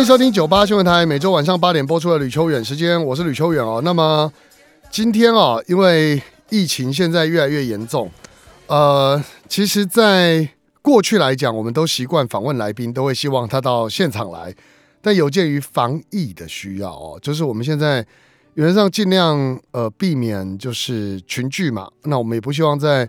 欢迎收听九八新闻台，每周晚上八点播出的吕秋远时间，我是吕秋远哦。那么今天啊，因为疫情现在越来越严重，呃，其实，在过去来讲，我们都习惯访问来宾，都会希望他到现场来。但有鉴于防疫的需要哦，就是我们现在原则上尽量呃避免就是群聚嘛。那我们也不希望在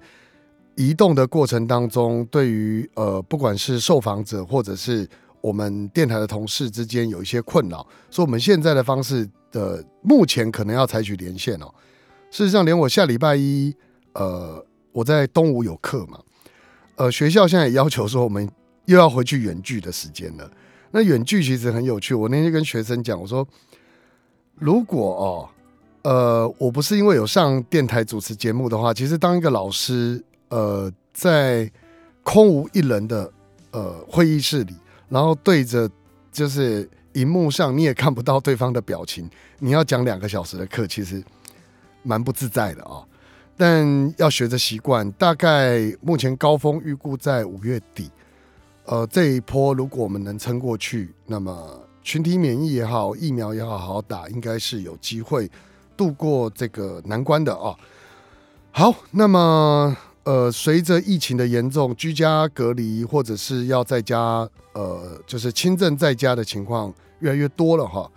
移动的过程当中，对于呃不管是受访者或者是我们电台的同事之间有一些困扰，说我们现在的方式的目前可能要采取连线哦。事实上，连我下礼拜一，呃，我在东吴有课嘛，呃，学校现在也要求说我们又要回去远距的时间了。那远距其实很有趣，我那天跟学生讲，我说如果哦，呃，我不是因为有上电台主持节目的话，其实当一个老师，呃，在空无一人的呃会议室里。然后对着就是荧幕上，你也看不到对方的表情。你要讲两个小时的课，其实蛮不自在的啊。但要学着习惯。大概目前高峰预估在五月底。呃，这一波如果我们能撑过去，那么群体免疫也好，疫苗也好好好打，应该是有机会度过这个难关的啊。好，那么。呃，随着疫情的严重，居家隔离或者是要在家，呃，就是轻症在家的情况越来越多了哈。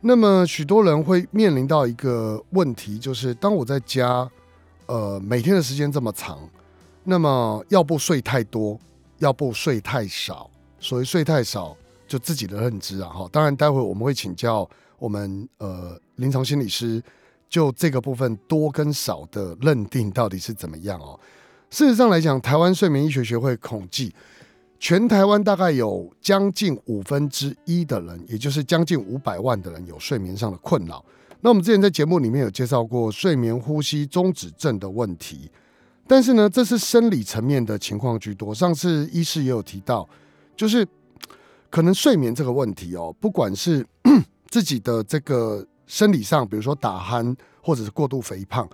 那么许多人会面临到一个问题，就是当我在家，呃，每天的时间这么长，那么要不睡太多，要不睡太少。所谓睡太少，就自己的认知啊哈。当然，待会我们会请教我们呃临床心理师，就这个部分多跟少的认定到底是怎么样哦。事实上来讲，台湾睡眠医学学会统计，全台湾大概有将近五分之一的人，也就是将近五百万的人有睡眠上的困扰。那我们之前在节目里面有介绍过睡眠呼吸中止症的问题，但是呢，这是生理层面的情况居多。上次医师也有提到，就是可能睡眠这个问题哦，不管是 自己的这个生理上，比如说打鼾或者是过度肥胖。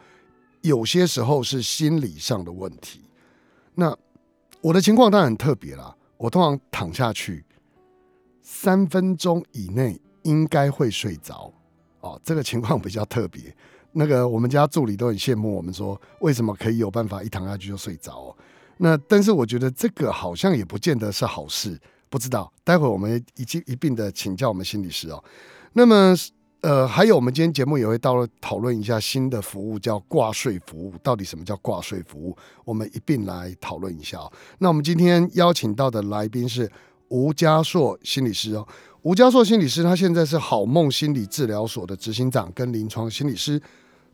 有些时候是心理上的问题。那我的情况当然很特别啦，我通常躺下去三分钟以内应该会睡着哦，这个情况比较特别。那个我们家助理都很羡慕我们，说为什么可以有办法一躺下去就睡着？那但是我觉得这个好像也不见得是好事，不知道。待会我们一一一并的请教我们心理师哦。那么。呃，还有我们今天节目也会到了讨论一下新的服务，叫挂税服务。到底什么叫挂税服务？我们一并来讨论一下。那我们今天邀请到的来宾是吴家硕心理师哦。吴家硕心理师他现在是好梦心理治疗所的执行长跟临床心理师。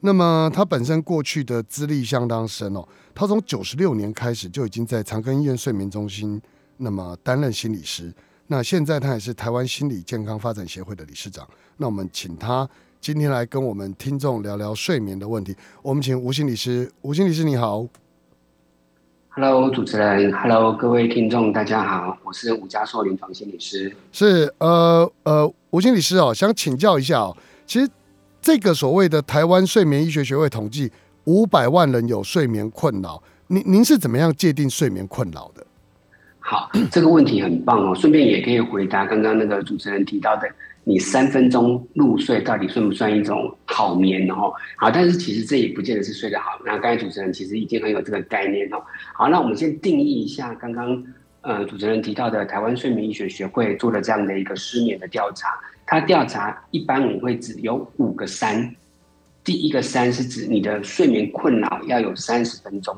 那么他本身过去的资历相当深哦，他从九十六年开始就已经在长庚医院睡眠中心那么担任心理师。那现在他也是台湾心理健康发展协会的理事长。那我们请他今天来跟我们听众聊聊睡眠的问题。我们请吴心理师，吴心理师你好。Hello，主持人，Hello，各位听众，大家好，我是吴家硕临床心理师。是呃呃，吴心理师哦，想请教一下哦，其实这个所谓的台湾睡眠医学学会统计，五百万人有睡眠困扰，您您是怎么样界定睡眠困扰的？好，这个问题很棒哦。顺便也可以回答刚刚那个主持人提到的，你三分钟入睡到底算不算一种好眠哦？好，但是其实这也不见得是睡得好。那刚才主持人其实已经很有这个概念哦。好，那我们先定义一下刚刚呃主持人提到的台湾睡眠医学学会做的这样的一个失眠的调查。他调查一般我们会指有五个三，第一个三是指你的睡眠困扰要有三十分钟。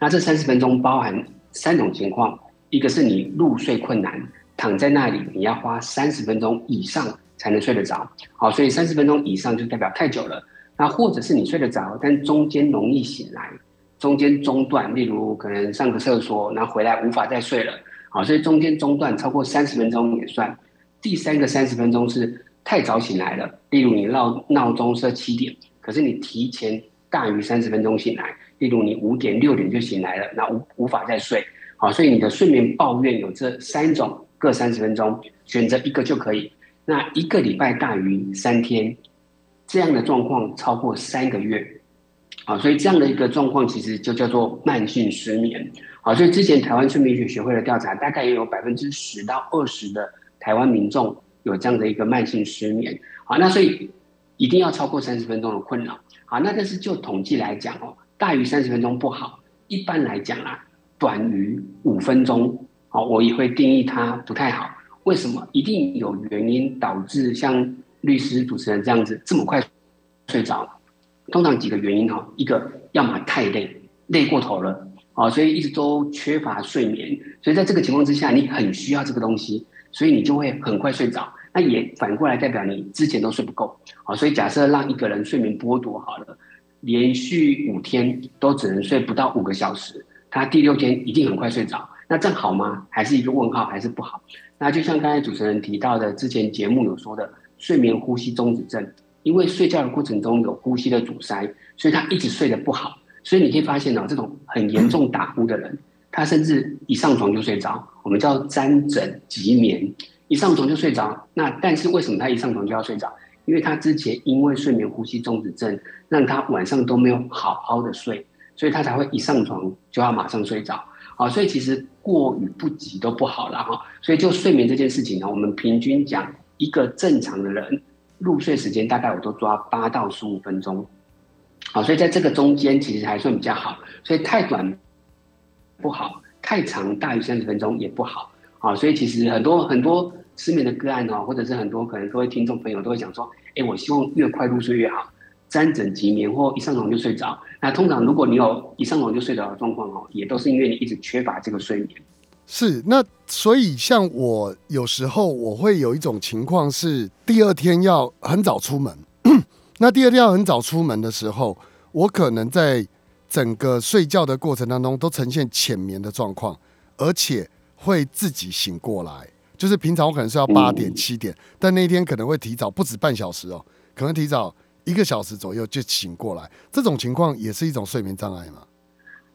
那这三十分钟包含三种情况。一个是你入睡困难，躺在那里你要花三十分钟以上才能睡得着，好，所以三十分钟以上就代表太久了。那或者是你睡得着，但中间容易醒来，中间中断，例如可能上个厕所，然后回来无法再睡了，好，所以中间中断超过三十分钟也算。第三个三十分钟是太早醒来了，例如你闹闹钟设七点，可是你提前大于三十分钟醒来，例如你五点六点就醒来了，那无无法再睡，好，所以你的睡眠抱怨有这三种，各三十分钟，选择一个就可以。那一个礼拜大于三天，这样的状况超过三个月，啊，所以这样的一个状况其实就叫做慢性失眠，好，所以之前台湾睡眠学学会的调查，大概也有百分之十到二十的台湾民众。有这样的一个慢性失眠，好，那所以一定要超过三十分钟的困扰，好，那但是就统计来讲哦，大于三十分钟不好，一般来讲啊，短于五分钟，好，我也会定义它不太好。为什么？一定有原因导致像律师、主持人这样子这么快睡着？通常几个原因哈，一个要么太累，累过头了，啊，所以一直都缺乏睡眠，所以在这个情况之下，你很需要这个东西，所以你就会很快睡着。那也反过来代表你之前都睡不够，好，所以假设让一个人睡眠剥夺好了，连续五天都只能睡不到五个小时，他第六天一定很快睡着，那这样好吗？还是一个问号，还是不好？那就像刚才主持人提到的，之前节目有说的睡眠呼吸中止症，因为睡觉的过程中有呼吸的阻塞，所以他一直睡得不好，所以你可以发现哦，这种很严重打呼的人，他甚至一上床就睡着，我们叫沾枕即眠。一上床就睡着，那但是为什么他一上床就要睡着？因为他之前因为睡眠呼吸中止症，让他晚上都没有好好的睡，所以他才会一上床就要马上睡着。好，所以其实过与不及都不好了哈。所以就睡眠这件事情呢，我们平均讲一个正常的人入睡时间大概我都抓八到十五分钟。好，所以在这个中间其实还算比较好。所以太短不好，太长大于三十分钟也不好。好，所以其实很多很多失眠的个案哦，或者是很多可能各位听众朋友都会讲说，哎，我希望越快入睡越好，沾枕即眠或一上床就睡着。那通常如果你有一上床就睡着的状况哦，也都是因为你一直缺乏这个睡眠。是，那所以像我有时候我会有一种情况是，第二天要很早出门。那第二天要很早出门的时候，我可能在整个睡觉的过程当中都呈现浅眠的状况，而且。会自己醒过来，就是平常我可能是要八点七点，但那一天可能会提早不止半小时哦，可能提早一个小时左右就醒过来。这种情况也是一种睡眠障碍吗？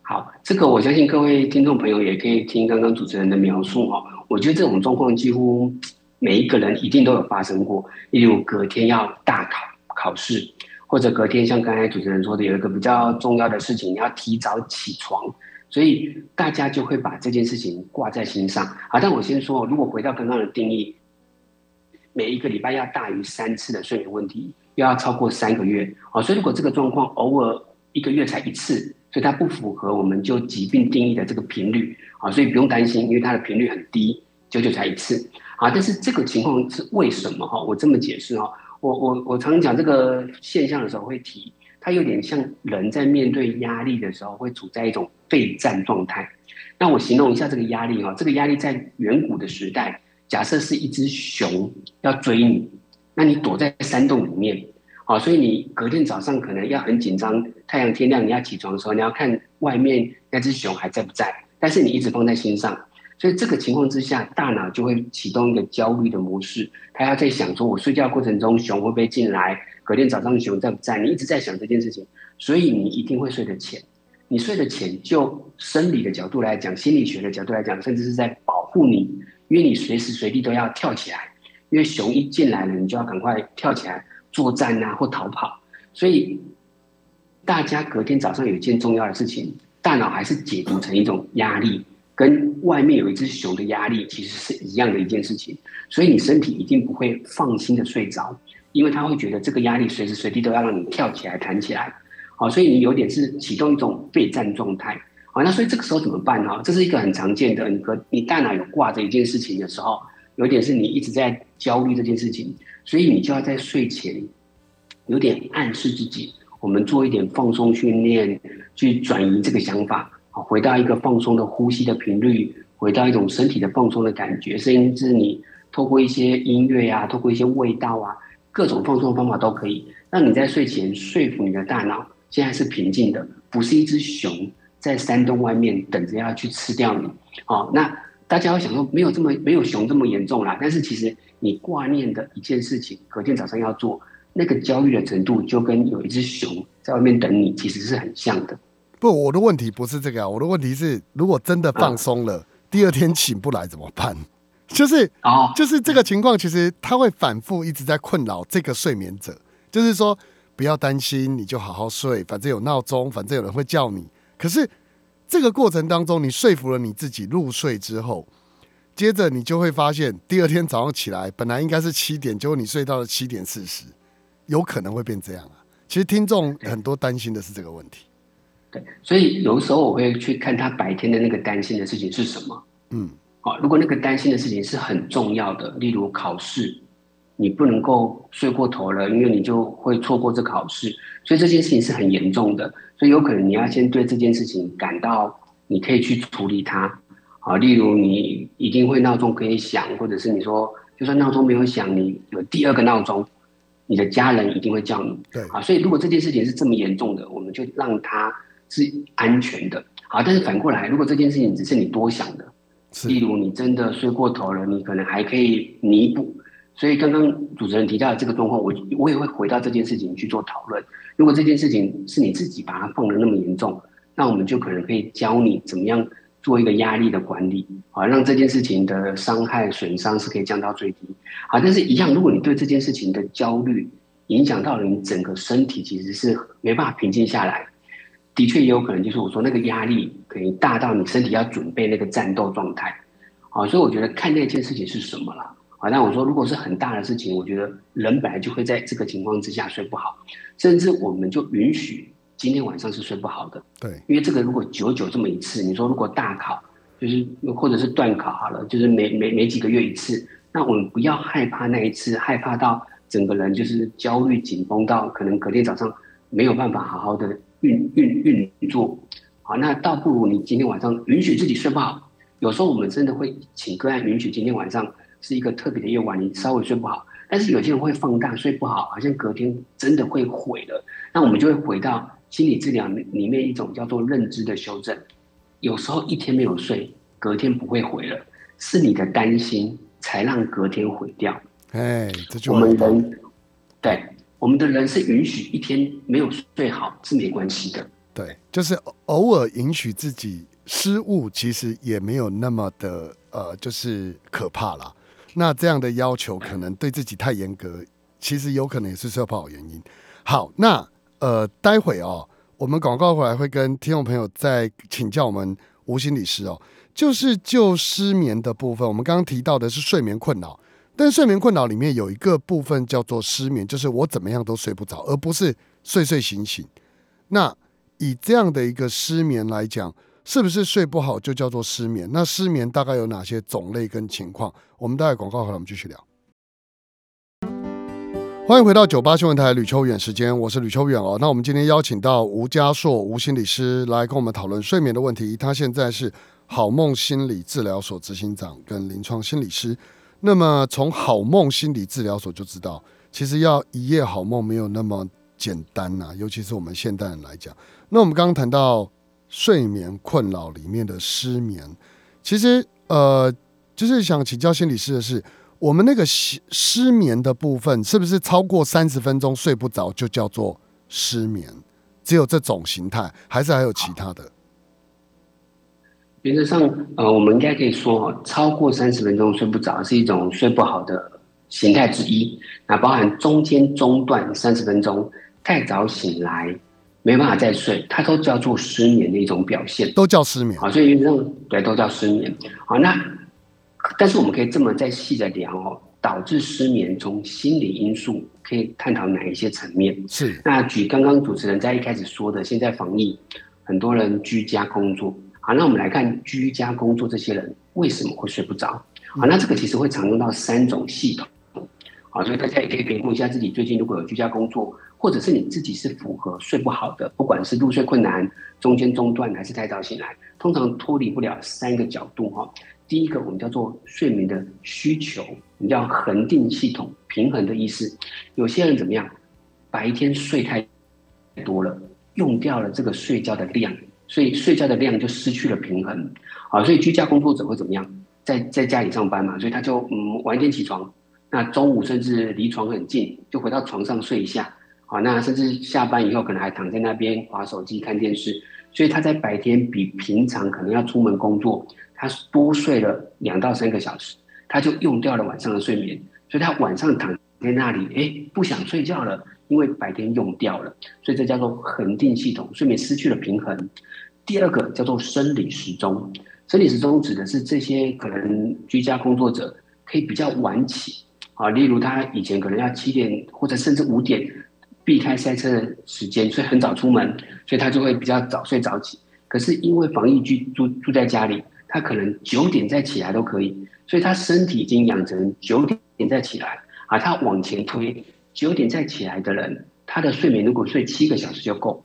好，这个我相信各位听众朋友也可以听刚刚主持人的描述哈。我觉得这种状况几乎每一个人一定都有发生过，例如隔天要大考考试，或者隔天像刚才主持人说的有一个比较重要的事情，你要提早起床。所以大家就会把这件事情挂在心上啊！但我先说，如果回到刚刚的定义，每一个礼拜要大于三次的睡眠问题，又要超过三个月啊！所以如果这个状况偶尔一个月才一次，所以它不符合我们就疾病定义的这个频率啊！所以不用担心，因为它的频率很低，久久才一次啊！但是这个情况是为什么哈？我这么解释哈，我我我常讲这个现象的时候会提。它有点像人在面对压力的时候会处在一种备战状态。那我形容一下这个压力哈，这个压力在远古的时代，假设是一只熊要追你，那你躲在山洞里面，好，所以你隔天早上可能要很紧张，太阳天亮你要起床的时候，你要看外面那只熊还在不在，但是你一直放在心上，所以这个情况之下，大脑就会启动一个焦虑的模式，它要在想说，我睡觉过程中熊会不会进来？隔天早上熊在不在？你一直在想这件事情，所以你一定会睡得浅。你睡得浅，就生理的角度来讲，心理学的角度来讲，甚至是在保护你，因为你随时随地都要跳起来，因为熊一进来了，你就要赶快跳起来作战啊，或逃跑。所以大家隔天早上有一件重要的事情，大脑还是解读成一种压力，跟外面有一只熊的压力其实是一样的一件事情。所以你身体一定不会放心的睡着。因为他会觉得这个压力随时随地都要让你跳起来、弹起来，好，所以你有点是启动一种备战状态，好，那所以这个时候怎么办呢？这是一个很常见的，你和你大脑有挂着一件事情的时候，有点是你一直在焦虑这件事情，所以你就要在睡前有点暗示自己，我们做一点放松训练，去转移这个想法，好，回到一个放松的呼吸的频率，回到一种身体的放松的感觉，甚至你透过一些音乐啊，透过一些味道啊。各种放松的方法都可以，让你在睡前说服你的大脑，现在是平静的，不是一只熊在山洞外面等着要去吃掉你。好，那大家会想说，没有这么没有熊这么严重啦。但是其实你挂念的一件事情，隔天早上要做，那个焦虑的程度就跟有一只熊在外面等你，其实是很像的。不，我的问题不是这个啊，我的问题是，如果真的放松了，第二天醒不来怎么办？就是哦，就是这个情况，其实它会反复一直在困扰这个睡眠者。就是说，不要担心，你就好好睡，反正有闹钟，反正有人会叫你。可是这个过程当中，你说服了你自己入睡之后，接着你就会发现，第二天早上起来，本来应该是七点，结果你睡到了七点四十，有可能会变这样啊。其实听众很多担心的是这个问题。对，所以有时候我会去看他白天的那个担心的事情是什么。嗯，好，如果那个担心的事情是很重要的，例如考试，你不能够睡过头了，因为你就会错过这考试，所以这件事情是很严重的，所以有可能你要先对这件事情感到你可以去处理它。啊，例如你一定会闹钟可以响，或者是你说就算闹钟没有响，你有第二个闹钟，你的家人一定会叫你。对，啊，所以如果这件事情是这么严重的，我们就让它。是安全的，好，但是反过来，如果这件事情只是你多想的，例如你真的睡过头了，你可能还可以弥补。所以刚刚主持人提到的这个状况，我我也会回到这件事情去做讨论。如果这件事情是你自己把它放的那么严重，那我们就可能可以教你怎么样做一个压力的管理，好，让这件事情的伤害损伤是可以降到最低。好，但是一样，如果你对这件事情的焦虑影响到了你整个身体，其实是没办法平静下来。的确也有可能，就是我说那个压力可以大到你身体要准备那个战斗状态，啊，所以我觉得看那件事情是什么了，啊，那我说如果是很大的事情，我觉得人本来就会在这个情况之下睡不好，甚至我们就允许今天晚上是睡不好的，对，因为这个如果久久这么一次，你说如果大考就是或者是断考好了，就是每每每几个月一次，那我们不要害怕那一次，害怕到整个人就是焦虑紧绷到可能隔天早上没有办法好好的。运运运作，好，那倒不如你今天晚上允许自己睡不好。有时候我们真的会请个案允许今天晚上是一个特别的夜晚，你稍微睡不好。但是有些人会放大睡不好，好像隔天真的会毁了。那我们就会回到心理治疗里面一种叫做认知的修正。有时候一天没有睡，隔天不会毁了，是你的担心才让隔天毁掉。哎，这就我们人对。我们的人是允许一天没有睡好是没关系的，对，就是偶尔允许自己失误，其实也没有那么的呃，就是可怕啦。那这样的要求可能对自己太严格，其实有可能也是社保原因。好，那呃，待会哦，我们广告回来会跟听众朋友再请教我们吴心理师哦，就是就失眠的部分，我们刚刚提到的是睡眠困扰。但睡眠困扰里面有一个部分叫做失眠，就是我怎么样都睡不着，而不是睡睡醒醒。那以这样的一个失眠来讲，是不是睡不好就叫做失眠？那失眠大概有哪些种类跟情况？我们待会广告回来，我们继续聊。欢迎回到九八新闻台吕秋远时间，我是吕秋远哦。那我们今天邀请到吴家硕吴心理师来跟我们讨论睡眠的问题。他现在是好梦心理治疗所执行长跟临床心理师。那么从好梦心理治疗所就知道，其实要一夜好梦没有那么简单呐，尤其是我们现代人来讲。那我们刚刚谈到睡眠困扰里面的失眠，其实呃，就是想请教心理师的是，我们那个失失眠的部分，是不是超过三十分钟睡不着就叫做失眠？只有这种形态，还是还有其他的？原则上，呃，我们应该可以说，超过三十分钟睡不着是一种睡不好的形态之一。那包含中间中断三十分钟，太早醒来，没办法再睡，它都叫做失眠的一种表现，都叫失眠。啊，所以原则上对都叫失眠。好，那但是我们可以这么再细的聊哦，导致失眠从心理因素可以探讨哪一些层面？是。那举刚刚主持人在一开始说的，现在防疫，很多人居家工作。好，那我们来看居家工作这些人为什么会睡不着？好，那这个其实会常用到三种系统。好，所以大家也可以评估一下自己最近如果有居家工作，或者是你自己是符合睡不好的，不管是入睡困难、中间中断还是太早醒来，通常脱离不了三个角度哈。第一个我们叫做睡眠的需求，我们叫恒定系统，平衡的意思。有些人怎么样？白天睡太多了，用掉了这个睡觉的量。所以睡觉的量就失去了平衡，啊，所以居家工作者会怎么样？在在家里上班嘛，所以他就嗯晚一点起床，那中午甚至离床很近，就回到床上睡一下，好，那甚至下班以后可能还躺在那边划手机看电视，所以他在白天比平常可能要出门工作，他多睡了两到三个小时，他就用掉了晚上的睡眠，所以他晚上躺在那里，哎，不想睡觉了，因为白天用掉了，所以这叫做恒定系统，睡眠失去了平衡。第二个叫做生理时钟，生理时钟指的是这些可能居家工作者可以比较晚起啊，例如他以前可能要七点或者甚至五点避开塞车的时间，所以很早出门，所以他就会比较早睡早起。可是因为防疫居住住在家里，他可能九点再起来都可以，所以他身体已经养成九点再起来啊。他往前推，九点再起来的人，他的睡眠如果睡七个小时就够。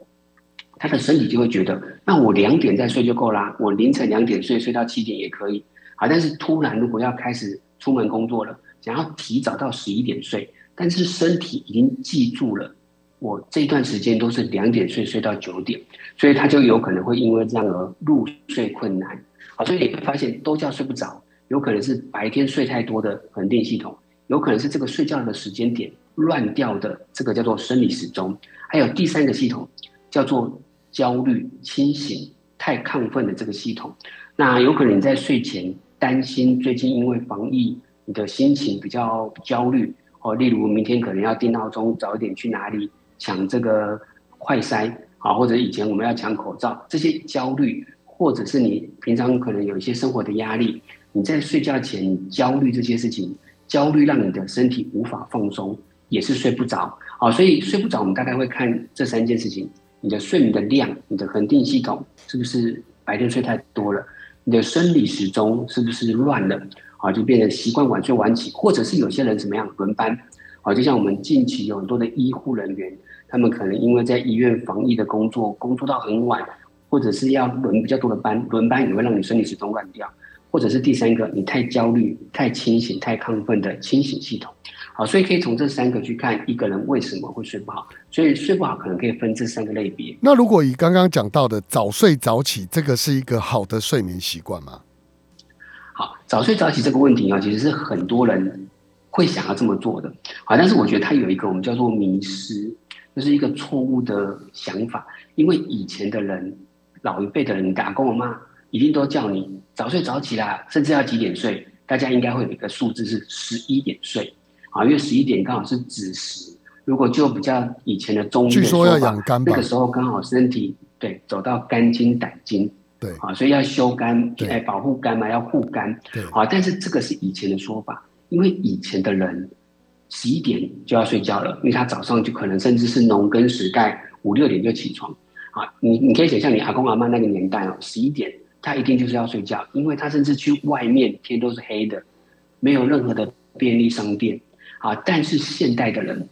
他的身体就会觉得，那我两点再睡就够啦，我凌晨两点睡，睡到七点也可以。啊，但是突然如果要开始出门工作了，想要提早到十一点睡，但是身体已经记住了，我这段时间都是两点睡，睡到九点，所以他就有可能会因为这样而入睡困难。好，所以你会发现都叫睡不着，有可能是白天睡太多的恒定系统，有可能是这个睡觉的时间点乱掉的，这个叫做生理时钟。还有第三个系统叫做。焦虑、清醒、太亢奋的这个系统，那有可能你在睡前担心最近因为防疫，你的心情比较焦虑哦。例如明天可能要定闹钟，早一点去哪里抢这个快筛啊，或者以前我们要抢口罩，这些焦虑，或者是你平常可能有一些生活的压力，你在睡觉前焦虑这些事情，焦虑让你的身体无法放松，也是睡不着啊。所以睡不着，我们大概会看这三件事情。你的睡眠的量，你的恒定系统是不是白天睡太多了？你的生理时钟是不是乱了？啊，就变成习惯晚睡晚起，或者是有些人怎么样轮班？啊，就像我们近期有很多的医护人员，他们可能因为在医院防疫的工作，工作到很晚，或者是要轮比较多的班，轮班也会让你身体始终乱掉。或者是第三个，你太焦虑、太清醒、太亢奋的清醒系统。好，所以可以从这三个去看一个人为什么会睡不好。所以睡不好可能可以分这三个类别。那如果以刚刚讲到的早睡早起，这个是一个好的睡眠习惯吗？好，早睡早起这个问题啊，其实是很多人会想要这么做的。好，但是我觉得它有一个我们叫做迷失，就是一个错误的想法。因为以前的人，老一辈的人，打工我妈一定都叫你早睡早起啦，甚至要几点睡？大家应该会有一个数字是十一点睡。啊，因为十一点刚好是子时，如果就比较以前的中医的说法，那个时候刚好身体对走到肝经胆经，对啊，所以要修肝，哎，保护肝嘛，要护肝，对啊。但是这个是以前的说法，因为以前的人十一点就要睡觉了，因为他早上就可能甚至是农耕时代五六点就起床啊。你你可以想象你阿公阿妈那个年代哦，十一点他一定就是要睡觉，因为他甚至去外面天都是黑的，没有任何的便利商店。啊！但是现代的人，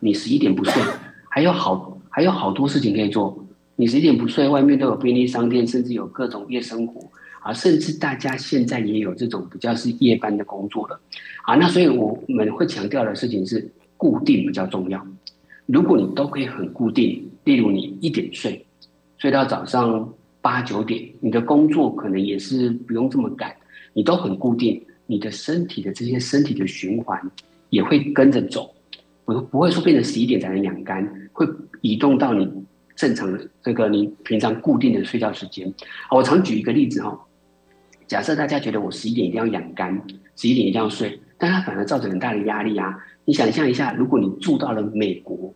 你十一点不睡，还有好还有好多事情可以做。你十一点不睡，外面都有便利商店，甚至有各种夜生活啊！甚至大家现在也有这种比较是夜班的工作了啊！那所以我们会强调的事情是固定比较重要。如果你都可以很固定，例如你一点睡，睡到早上八九点，你的工作可能也是不用这么赶，你都很固定，你的身体的这些身体的循环。也会跟着走，不不会说变成十一点才能养肝，会移动到你正常的这个你平常固定的睡觉时间。我常举一个例子哈，假设大家觉得我十一点一定要养肝，十一点一定要睡，但它反而造成很大的压力啊。你想象一下，如果你住到了美国，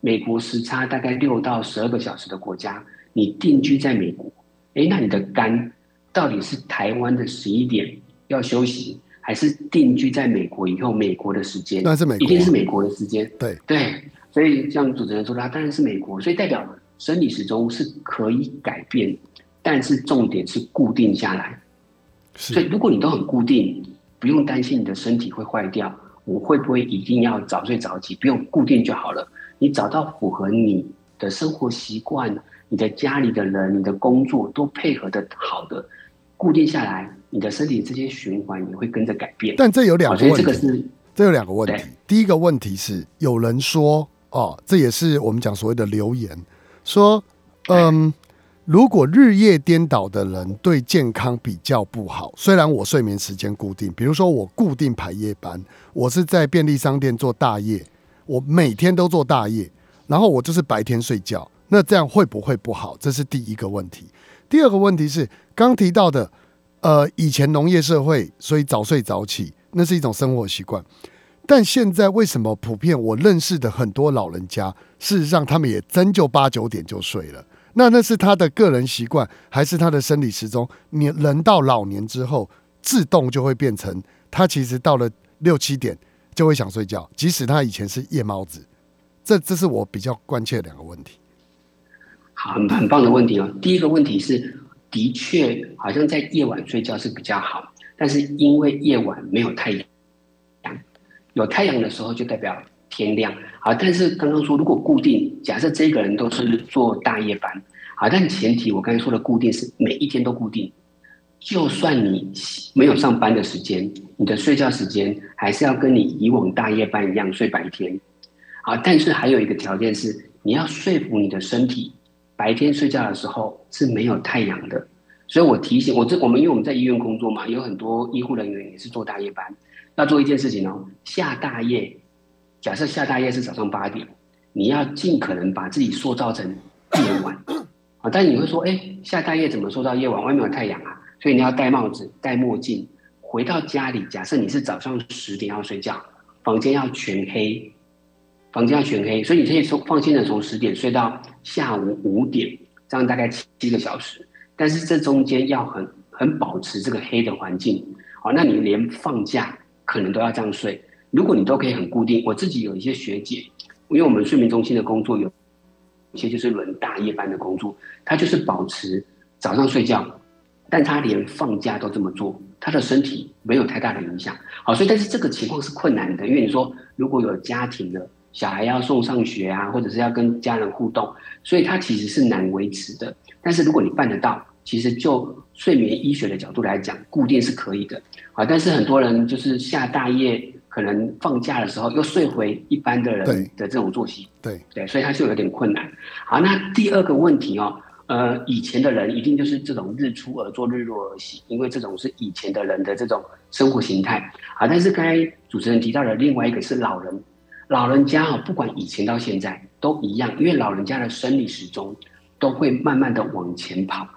美国时差大概六到十二个小时的国家，你定居在美国，哎，那你的肝到底是台湾的十一点要休息？还是定居在美国以后，美国的时间，那是美一定是美国的时间。对对，所以像主持人说的，当然是美国，所以代表生理时钟是可以改变，但是重点是固定下来。所以如果你都很固定，不用担心你的身体会坏掉。我会不会一定要早睡早起？不用固定就好了。你找到符合你的生活习惯，你的家里的人，你的工作都配合的好的，固定下来。你的身体这些循环也会跟着改变，但这有两个问题。这个是这有两个问题。第一个问题是，有人说哦，这也是我们讲所谓的留言，说嗯，如果日夜颠倒的人对健康比较不好，虽然我睡眠时间固定，比如说我固定排夜班，我是在便利商店做大夜，我每天都做大夜，然后我就是白天睡觉，那这样会不会不好？这是第一个问题。第二个问题是刚提到的，呃，以前农业社会，所以早睡早起，那是一种生活习惯。但现在为什么普遍我认识的很多老人家，事实上他们也真就八九点就睡了？那那是他的个人习惯，还是他的生理时钟？你人到老年之后，自动就会变成他其实到了六七点就会想睡觉，即使他以前是夜猫子。这这是我比较关切的两个问题。好，很很棒的问题哦。第一个问题是，的确好像在夜晚睡觉是比较好，但是因为夜晚没有太阳。有太阳的时候就代表天亮，好，但是刚刚说如果固定，假设这个人都是做大夜班，好，但前提我刚才说的固定是每一天都固定，就算你没有上班的时间，你的睡觉时间还是要跟你以往大夜班一样睡白天，好，但是还有一个条件是你要说服你的身体，白天睡觉的时候是没有太阳的，所以我提醒我这我们因为我们在医院工作嘛，有很多医护人员也是做大夜班。要做一件事情哦，下大夜，假设下大夜是早上八点，你要尽可能把自己塑造成夜晚啊。但你会说，哎，下大夜怎么塑造夜晚？外面有太阳啊，所以你要戴帽子、戴墨镜。回到家里，假设你是早上十点要睡觉，房间要全黑，房间要全黑，所以你可以从放心的从十点睡到下午五点，这样大概七个小时。但是这中间要很很保持这个黑的环境好，那你连放假。可能都要这样睡。如果你都可以很固定，我自己有一些学姐，因为我们睡眠中心的工作有，一些就是轮大夜班的工作，他就是保持早上睡觉，但他连放假都这么做，他的身体没有太大的影响。好，所以但是这个情况是困难的，因为你说如果有家庭的小孩要送上学啊，或者是要跟家人互动，所以他其实是难维持的。但是如果你办得到，其实就睡眠医学的角度来讲，固定是可以的。啊，但是很多人就是下大夜，可能放假的时候又睡回一般的人的这种作息，对对，所以他就有点困难。好，那第二个问题哦，呃，以前的人一定就是这种日出而作，日落而息，因为这种是以前的人的这种生活形态。啊，但是刚才主持人提到的另外一个是老人，老人家哦，不管以前到现在都一样，因为老人家的生理时钟都会慢慢的往前跑。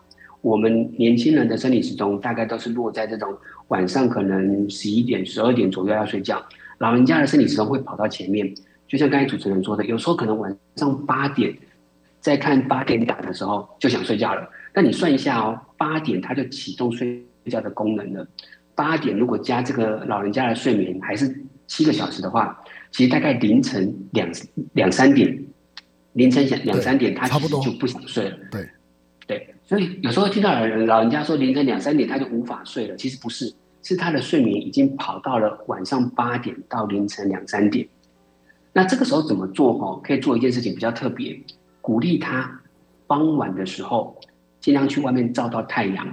我们年轻人的生理时钟大概都是落在这种晚上可能十一点、十二点左右要睡觉，老人家的生理时钟会跑到前面。就像刚才主持人说的，有时候可能晚上八点在看八点档的时候就想睡觉了。那你算一下哦，八点他就启动睡觉的功能了。八点如果加这个老人家的睡眠还是七个小时的话，其实大概凌晨两两三点，凌晨两两三点他其实就不想睡了。对。对，所以有时候听到老人家说凌晨两三点他就无法睡了，其实不是，是他的睡眠已经跑到了晚上八点到凌晨两三点。那这个时候怎么做？哈，可以做一件事情比较特别，鼓励他傍晚的时候尽量去外面照到太阳，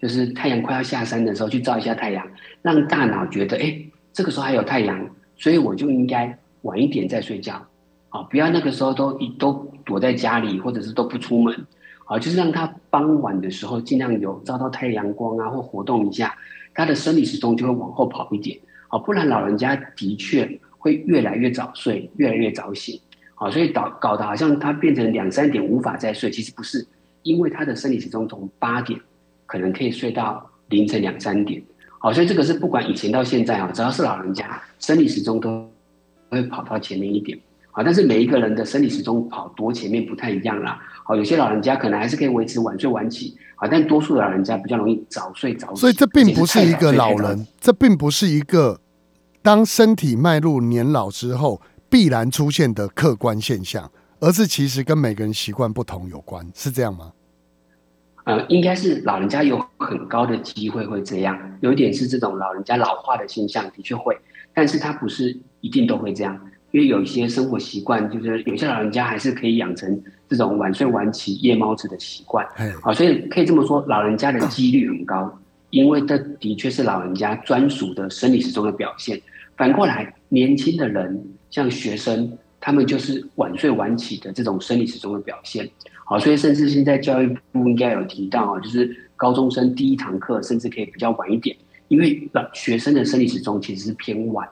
就是太阳快要下山的时候去照一下太阳，让大脑觉得，哎，这个时候还有太阳，所以我就应该晚一点再睡觉，啊，不要那个时候都都躲在家里，或者是都不出门。啊，就是让他傍晚的时候尽量有照到太阳光啊，或活动一下，他的生理时钟就会往后跑一点。啊，不然老人家的确会越来越早睡，越来越早醒。啊，所以搞搞得好像他变成两三点无法再睡，其实不是，因为他的生理时钟从八点可能可以睡到凌晨两三点。好，所以这个是不管以前到现在啊，只要是老人家生理时钟都会跑到前面一点。啊，但是每一个人的生理时钟跑多前面不太一样啦。好，有些老人家可能还是可以维持晚睡晚起，好，但多数的老人家比较容易早睡早起。所以这并不是一个老人，这并不是一个当身体迈入年老之后必然出现的客观现象，而是其实跟每个人习惯不同有关，是这样吗？呃，应该是老人家有很高的机会会这样，有一点是这种老人家老化的现象的确会，但是他不是一定都会这样。因为有一些生活习惯，就是有些老人家还是可以养成这种晚睡晚起、夜猫子的习惯。好，所以可以这么说，老人家的几率很高，因为这的确是老人家专属的生理时钟的表现。反过来，年轻的人像学生，他们就是晚睡晚起的这种生理时钟的表现。好，所以甚至现在教育部应该有提到啊，就是高中生第一堂课甚至可以比较晚一点，因为学生的生理时钟其实是偏晚。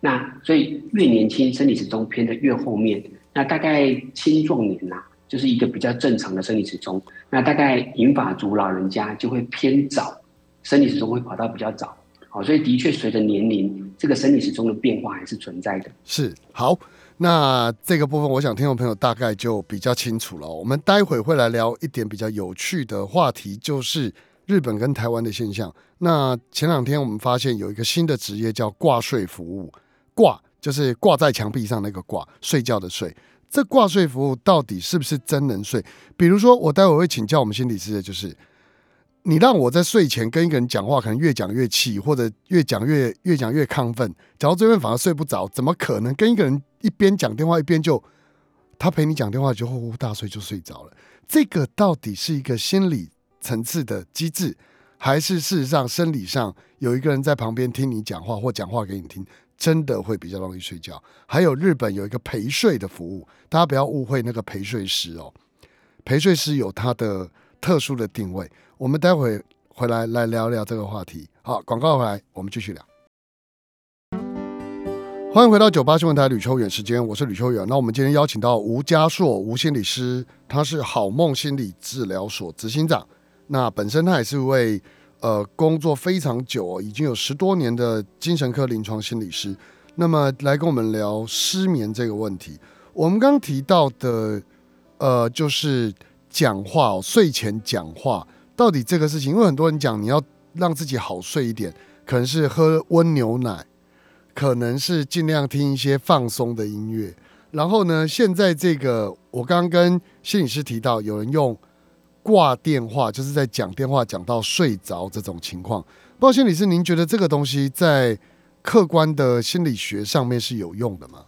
那所以越年轻生理时钟偏的越后面，那大概青壮年呐，就是一个比较正常的生理时钟。那大概银发族老人家就会偏早，生理时钟会跑到比较早。好，所以的确随着年龄，这个生理时钟的变化还是存在的。是好，那这个部分我想听众朋友大概就比较清楚了。我们待会会来聊一点比较有趣的话题，就是日本跟台湾的现象。那前两天我们发现有一个新的职业叫挂税服务。挂就是挂在墙壁上那个挂，睡觉的睡。这挂睡服务到底是不是真能睡？比如说，我待会会请教我们心理师的，就是你让我在睡前跟一个人讲话，可能越讲越气，或者越讲越越讲越亢奋，讲到这边反而睡不着，怎么可能跟一个人一边讲电话一边就他陪你讲电话就呼呼大睡就睡着了？这个到底是一个心理层次的机制，还是事实上生理上有一个人在旁边听你讲话或讲话给你听？真的会比较容易睡觉。还有日本有一个陪睡的服务，大家不要误会那个陪睡师哦。陪睡师有他的特殊的定位。我们待会回来来聊聊这个话题。好，广告回来，我们继续聊。欢迎回到九八新闻台吕秋远时间，我是吕秋远。那我们今天邀请到吴家硕吴心理师，他是好梦心理治疗所执行长。那本身他也是一位。呃，工作非常久，已经有十多年的精神科临床心理师。那么来跟我们聊失眠这个问题。我们刚刚提到的，呃，就是讲话，睡前讲话，到底这个事情，因为很多人讲你要让自己好睡一点，可能是喝温牛奶，可能是尽量听一些放松的音乐。然后呢，现在这个我刚刚跟心理师提到，有人用。挂电话就是在讲电话讲到睡着这种情况，不知道心理师您觉得这个东西在客观的心理学上面是有用的吗？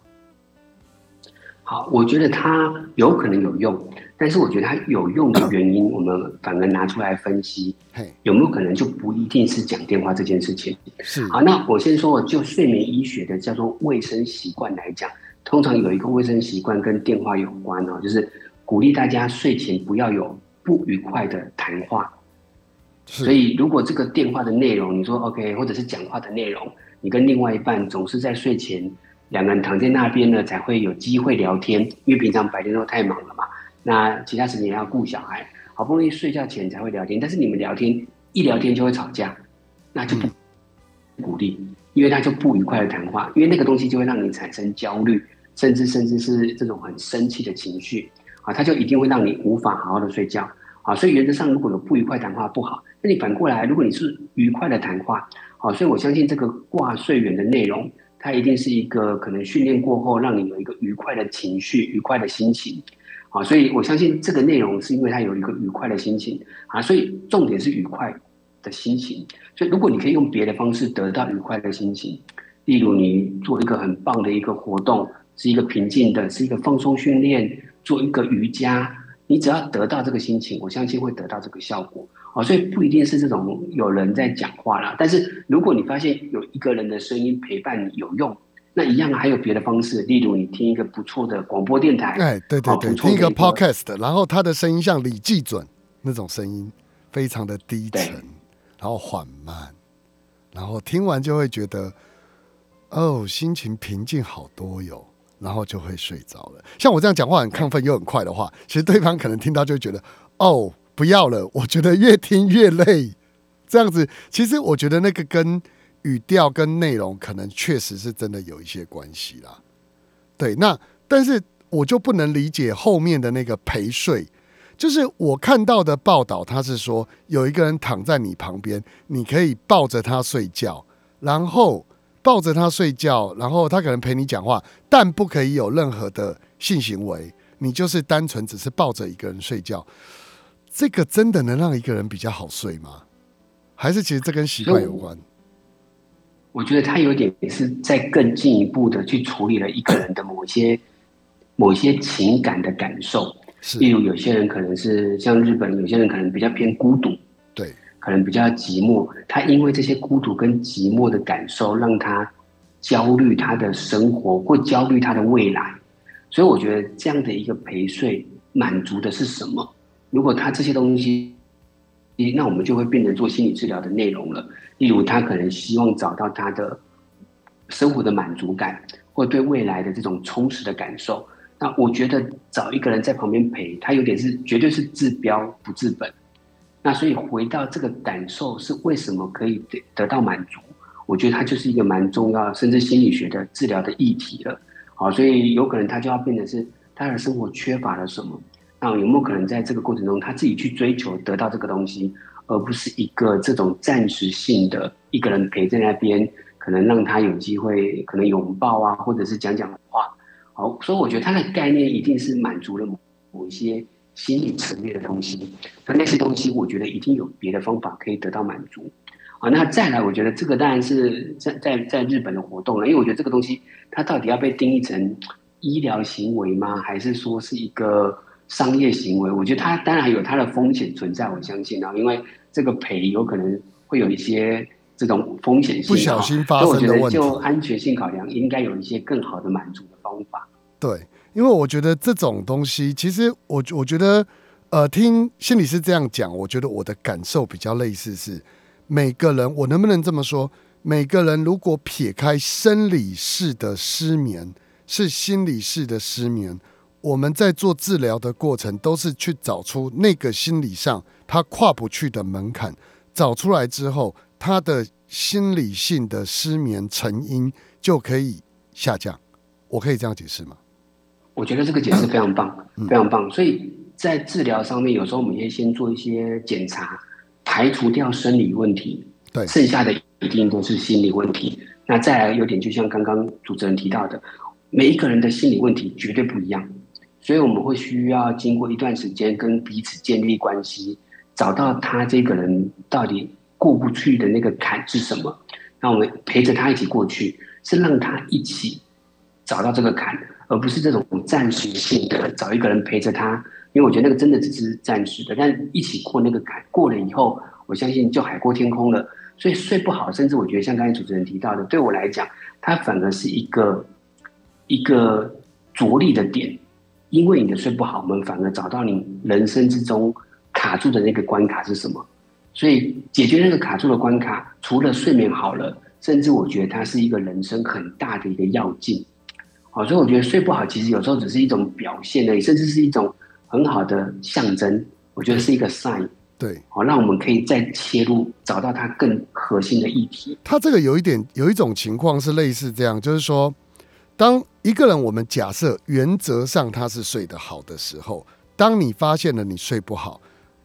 好，我觉得它有可能有用，但是我觉得它有用的原因，我们反而拿出来分析，有没有可能就不一定是讲电话这件事情？是好，那我先说，就睡眠医学的叫做卫生习惯来讲，通常有一个卫生习惯跟电话有关哦，就是鼓励大家睡前不要有。不愉快的谈话，所以如果这个电话的内容，你说 OK，或者是讲话的内容，你跟另外一半总是在睡前两个人躺在那边呢，才会有机会聊天，因为平常白天都太忙了嘛，那其他时间要顾小孩，好不容易睡觉前才会聊天，但是你们聊天一聊天就会吵架，那就不鼓励，因为他就不愉快的谈话，因为那个东西就会让你产生焦虑，甚至甚至是这种很生气的情绪啊，他就一定会让你无法好好的睡觉。啊，所以原则上如果有不愉快谈话不好，那你反过来，如果你是愉快的谈话，好，所以我相信这个挂睡眠的内容，它一定是一个可能训练过后让你有一个愉快的情绪、愉快的心情，好，所以我相信这个内容是因为它有一个愉快的心情啊，所以重点是愉快的心情。所以如果你可以用别的方式得到愉快的心情，例如你做一个很棒的一个活动，是一个平静的，是一个放松训练，做一个瑜伽。你只要得到这个心情，我相信会得到这个效果哦。所以不一定是这种有人在讲话啦，但是如果你发现有一个人的声音陪伴你有用，那一样还有别的方式，例如你听一个不错的广播电台，哎，对对对，听一个 podcast，然后他的声音像李济准那种声音，非常的低沉，然后缓慢，然后听完就会觉得哦，心情平静好多哟。然后就会睡着了。像我这样讲话很亢奋又很快的话，其实对方可能听到就觉得哦，不要了。我觉得越听越累。这样子，其实我觉得那个跟语调跟内容可能确实是真的有一些关系啦。对，那但是我就不能理解后面的那个陪睡，就是我看到的报道，他是说有一个人躺在你旁边，你可以抱着他睡觉，然后。抱着他睡觉，然后他可能陪你讲话，但不可以有任何的性行为。你就是单纯只是抱着一个人睡觉，这个真的能让一个人比较好睡吗？还是其实这跟习惯有关？我觉得他有点是在更进一步的去处理了一个人的某些某些情感的感受。例如，有些人可能是像日本，有些人可能比较偏孤独。对。可能比较寂寞，他因为这些孤独跟寂寞的感受，让他焦虑他的生活或焦虑他的未来，所以我觉得这样的一个陪睡满足的是什么？如果他这些东西，那我们就会变成做心理治疗的内容了。例如，他可能希望找到他的生活的满足感，或对未来的这种充实的感受。那我觉得找一个人在旁边陪他，有点是绝对是治标不治本。那所以回到这个感受是为什么可以得得到满足？我觉得它就是一个蛮重要，甚至心理学的治疗的议题了。好，所以有可能他就要变成是他的生活缺乏了什么？那有没有可能在这个过程中他自己去追求得到这个东西，而不是一个这种暂时性的一个人陪在那边，可能让他有机会可能拥抱啊，或者是讲讲话。好，所以我觉得他的概念一定是满足了某一些心理层面的东西。那那些东西，我觉得一定有别的方法可以得到满足。啊，那再来，我觉得这个当然是在在在日本的活动了，因为我觉得这个东西它到底要被定义成医疗行为吗？还是说是一个商业行为？我觉得它当然有它的风险存在，我相信啊，因为这个赔有可能会有一些这种风险性，不小心发生的问题。就安全性考量，应该有一些更好的满足的方法。对，因为我觉得这种东西，其实我我觉得，呃，听心理师这样讲，我觉得我的感受比较类似是。每个人，我能不能这么说？每个人如果撇开生理式的失眠，是心理式的失眠，我们在做治疗的过程，都是去找出那个心理上他跨不去的门槛，找出来之后，他的心理性的失眠成因就可以下降。我可以这样解释吗？我觉得这个解释非常棒，非常棒。所以在治疗上面，有时候我们会先做一些检查。排除掉生理问题，对，剩下的一定都是心理问题。那再来有点，就像刚刚主持人提到的，每一个人的心理问题绝对不一样，所以我们会需要经过一段时间跟彼此建立关系，找到他这个人到底过不去的那个坎是什么。那我们陪着他一起过去，是让他一起找到这个坎，而不是这种暂时性的找一个人陪着他。因为我觉得那个真的只是暂时的，但一起过那个坎过了以后，我相信就海阔天空了。所以睡不好，甚至我觉得像刚才主持人提到的，对我来讲，它反而是一个一个着力的点。因为你的睡不好，我们反而找到你人生之中卡住的那个关卡是什么。所以解决那个卡住的关卡，除了睡眠好了，甚至我觉得它是一个人生很大的一个要劲。好，所以我觉得睡不好其实有时候只是一种表现而已，甚至是一种。很好的象征，我觉得是一个 sign，对，好，让我们可以再切入，找到它更核心的议题。它这个有一点，有一种情况是类似这样，就是说，当一个人，我们假设原则上他是睡得好的时候，当你发现了你睡不好，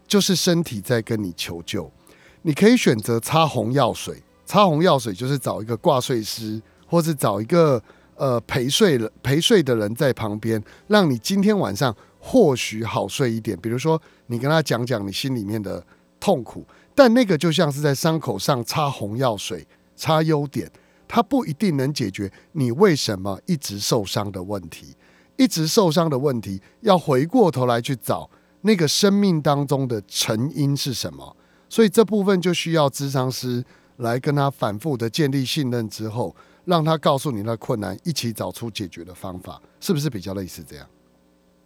就是身体在跟你求救，你可以选择擦红药水，擦红药水就是找一个挂睡师，或是找一个呃陪睡了陪睡的人在旁边，让你今天晚上。或许好睡一点，比如说你跟他讲讲你心里面的痛苦，但那个就像是在伤口上擦红药水、擦优点，它不一定能解决你为什么一直受伤的问题。一直受伤的问题，要回过头来去找那个生命当中的成因是什么。所以这部分就需要咨商师来跟他反复的建立信任之后，让他告诉你那困难，一起找出解决的方法，是不是比较类似这样？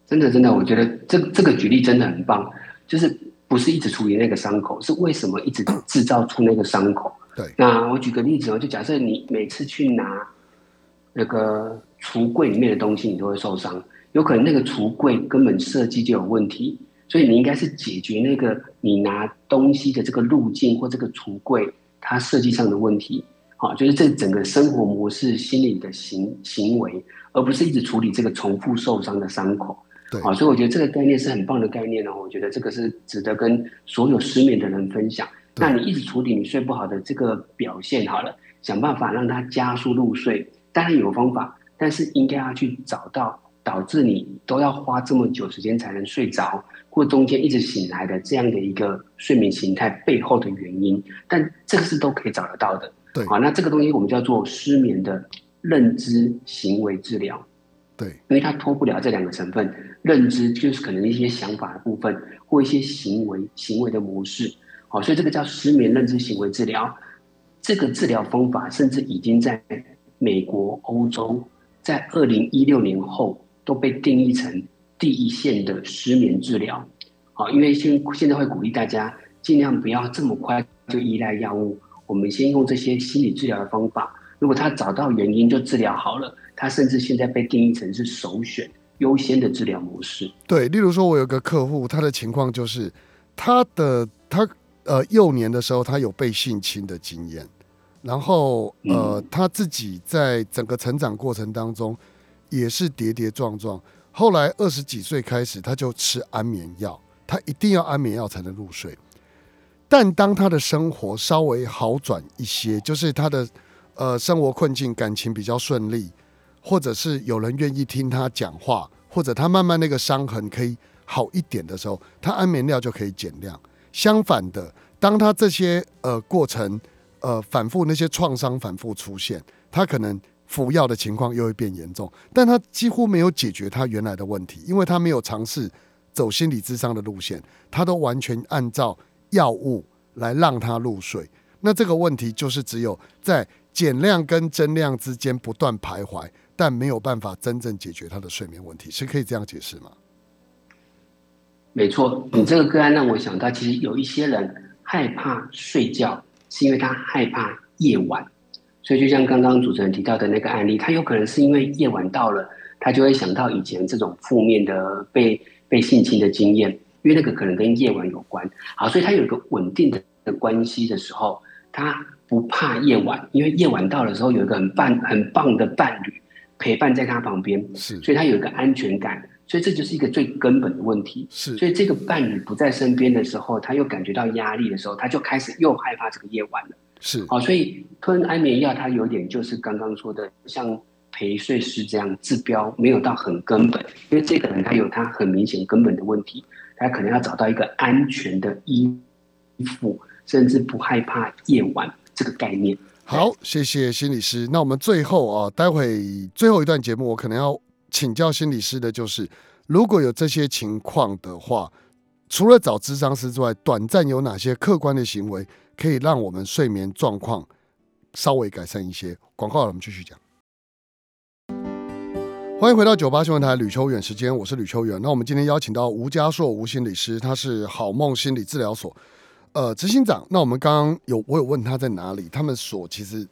真的，真的，我觉得这这个举例真的很棒，就是不是一直处理那个伤口，是为什么一直制造出那个伤口？对。那我举个例子哦，就假设你每次去拿那个橱柜里面的东西，你都会受伤，有可能那个橱柜根本设计就有问题，所以你应该是解决那个你拿东西的这个路径或这个橱柜它设计上的问题，好，就是这整个生活模式、心理的行行为，而不是一直处理这个重复受伤的伤口。对，好，所以我觉得这个概念是很棒的概念哦。我觉得这个是值得跟所有失眠的人分享。那你一直处理你睡不好的这个表现，好了，想办法让它加速入睡。当然有方法，但是应该要去找到导致你都要花这么久时间才能睡着，或中间一直醒来的这样的一个睡眠形态背后的原因。但这个是都可以找得到的。对，好，那这个东西我们叫做失眠的认知行为治疗。对，因为它脱不了这两个成分，认知就是可能一些想法的部分，或一些行为行为的模式，好，所以这个叫失眠认知行为治疗。这个治疗方法甚至已经在美国、欧洲，在二零一六年后都被定义成第一线的失眠治疗。好，因为现现在会鼓励大家尽量不要这么快就依赖药物，我们先用这些心理治疗的方法。如果他找到原因就治疗好了，他甚至现在被定义成是首选优先的治疗模式。对，例如说，我有个客户，他的情况就是他的他呃幼年的时候他有被性侵的经验，然后呃他自己在整个成长过程当中也是跌跌撞撞，后来二十几岁开始他就吃安眠药。他一定要安眠药才能入睡，但当他的生活稍微好转一些，就是他的呃生活困境、感情比较顺利，或者是有人愿意听他讲话，或者他慢慢那个伤痕可以好一点的时候，他安眠药就可以减量。相反的，当他这些呃过程呃反复那些创伤反复出现，他可能服药的情况又会变严重，但他几乎没有解决他原来的问题，因为他没有尝试。走心理智商的路线，他都完全按照药物来让他入睡。那这个问题就是只有在减量跟增量之间不断徘徊，但没有办法真正解决他的睡眠问题，是可以这样解释吗？没错，你这个个案让我想到，其实有一些人害怕睡觉，是因为他害怕夜晚。所以就像刚刚主持人提到的那个案例，他有可能是因为夜晚到了，他就会想到以前这种负面的被。被性侵的经验，因为那个可能跟夜晚有关，好，所以他有一个稳定的的关系的时候，他不怕夜晚，因为夜晚到的时候有一个很棒很棒的伴侣陪伴在他旁边，是，所以他有一个安全感，所以这就是一个最根本的问题，是，所以这个伴侣不在身边的时候，他又感觉到压力的时候，他就开始又害怕这个夜晚了，是，好，所以吞安眠药，它有点就是刚刚说的像。陪睡师这样治标没有到很根本，因为这个人他有他很明显根本的问题，他可能要找到一个安全的依附，甚至不害怕夜晚这个概念。好，谢谢心理师。那我们最后啊，待会最后一段节目，我可能要请教心理师的就是，如果有这些情况的话，除了找智商师之外，短暂有哪些客观的行为可以让我们睡眠状况稍微改善一些？广告，我们继续讲。欢迎回到九八新闻台吕秋远时间，我是吕秋远。那我们今天邀请到吴家硕吴心理师，他是好梦心理治疗所呃执行长。那我们刚刚有我有问他在哪里，他们所其实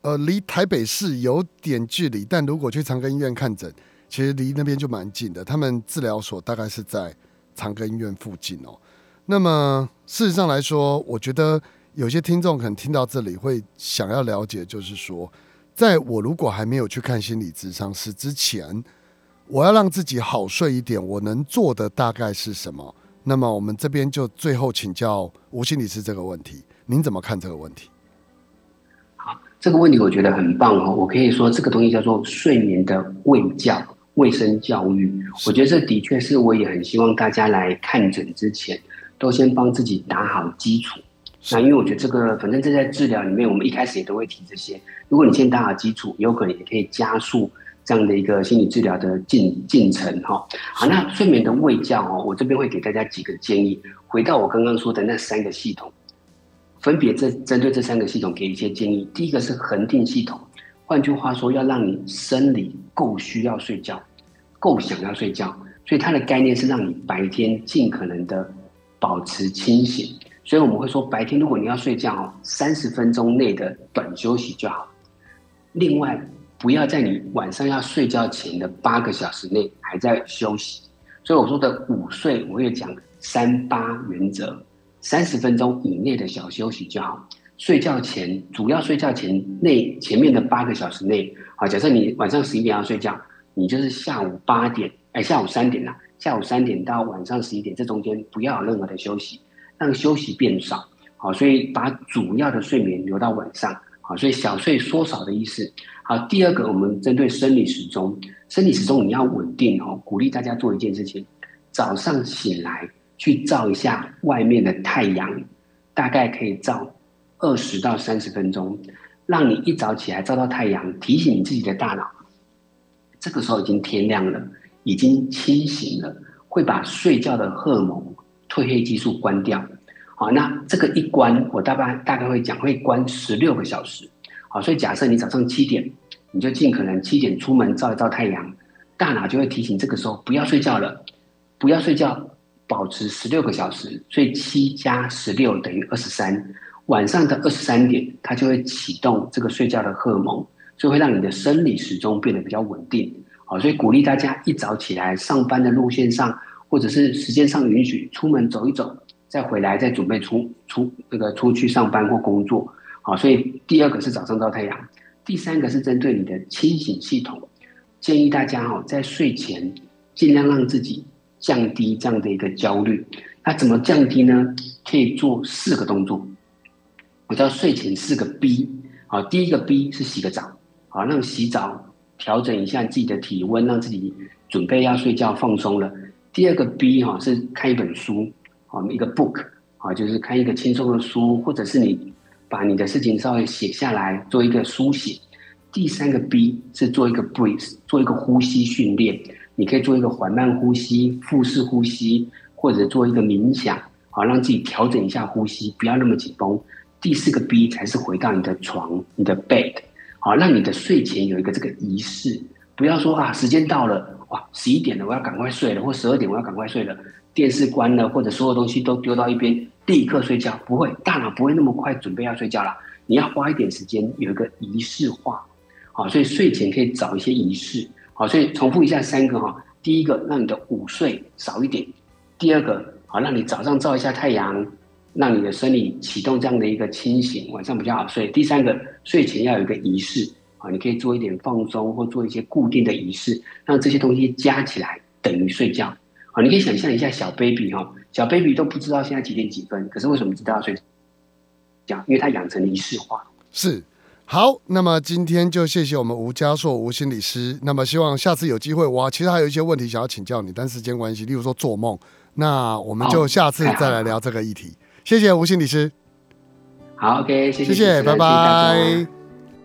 呃离台北市有点距离，但如果去长庚医院看诊，其实离那边就蛮近的。他们治疗所大概是在长庚医院附近哦。那么事实上来说，我觉得有些听众可能听到这里会想要了解，就是说。在我如果还没有去看心理咨商师之前，我要让自己好睡一点，我能做的大概是什么？那么我们这边就最后请教吴心理师这个问题，您怎么看这个问题？好，这个问题我觉得很棒哦。我可以说这个东西叫做睡眠的卫教、卫生教育。我觉得这的确是，我也很希望大家来看诊之前，都先帮自己打好基础。那因为我觉得这个，反正这在治疗里面，我们一开始也都会提这些。如果你先打好基础，有可能也可以加速这样的一个心理治疗的进进程哈。好，那睡眠的卫教哦，我这边会给大家几个建议。回到我刚刚说的那三个系统，分别这针对这三个系统给一些建议。第一个是恒定系统，换句话说，要让你生理够需要睡觉，够想要睡觉，所以它的概念是让你白天尽可能的保持清醒。所以我们会说，白天如果你要睡觉哦，三十分钟内的短休息就好。另外，不要在你晚上要睡觉前的八个小时内还在休息。所以我说的午睡，我会讲三八原则：三十分钟以内的小休息就好。睡觉前，主要睡觉前内前面的八个小时内，好，假设你晚上十一点要睡觉，你就是下午八点，哎，下午三点啦，下午三点到晚上十一点这中间不要有任何的休息。让休息变少，好，所以把主要的睡眠留到晚上，好，所以小睡缩少的意思。好，第二个，我们针对生理时钟，生理时钟你要稳定哦，鼓励大家做一件事情，早上醒来去照一下外面的太阳，大概可以照二十到三十分钟，让你一早起来照到太阳，提醒你自己的大脑，这个时候已经天亮了，已经清醒了，会把睡觉的荷尔蒙。褪黑激素关掉，好，那这个一关，我大概大概会讲会关十六个小时，好，所以假设你早上七点，你就尽可能七点出门照一照太阳，大脑就会提醒这个时候不要睡觉了，不要睡觉，保持十六个小时，所以七加十六等于二十三。晚上的二十三点，它就会启动这个睡觉的荷尔蒙，所以会让你的生理时钟变得比较稳定。好，所以鼓励大家一早起来上班的路线上，或者是时间上允许，出门走一走，再回来再准备出出那个出去上班或工作。好，所以第二个是早上照太阳，第三个是针对你的清醒系统，建议大家哦在睡前尽量让自己降低这样的一个焦虑。那怎么降低呢？可以做四个动作。我叫睡前四个 B，好，第一个 B 是洗个澡，好，让洗澡调整一下自己的体温，让自己准备要睡觉放松了。第二个 B 哈是看一本书，好，一个 book，好，就是看一个轻松的书，或者是你把你的事情稍微写下来，做一个书写。第三个 B 是做一个 breathe，做一个呼吸训练，你可以做一个缓慢呼吸、腹式呼吸，或者做一个冥想，好，让自己调整一下呼吸，不要那么紧绷。第四个 B 才是回到你的床，你的 bed，好，让你的睡前有一个这个仪式，不要说啊，时间到了，哇，十一点了，我要赶快睡了，或十二点我要赶快睡了，电视关了，或者所有东西都丢到一边，立刻睡觉，不会，大脑不会那么快准备要睡觉了，你要花一点时间，有一个仪式化，好，所以睡前可以找一些仪式，好，所以重复一下三个哈，第一个让你的午睡少一点，第二个好，让你早上照一下太阳。让你的生理启动这样的一个清醒，晚上比较好睡。第三个，睡前要有一个仪式。啊，你可以做一点放松，或做一些固定的仪式，让这些东西加起来等于睡觉。好，你可以想象一下小 baby 哈，小 baby 都不知道现在几点几分，可是为什么知道要睡觉？因为他养成仪式化。是，好，那么今天就谢谢我们吴家硕吴心理师。那么希望下次有机会，我其实还有一些问题想要请教你，但时间关系，例如说做梦，那我们就下次再来聊这个议题。谢谢吴心理师。好，OK，谢谢，谢谢，拜拜。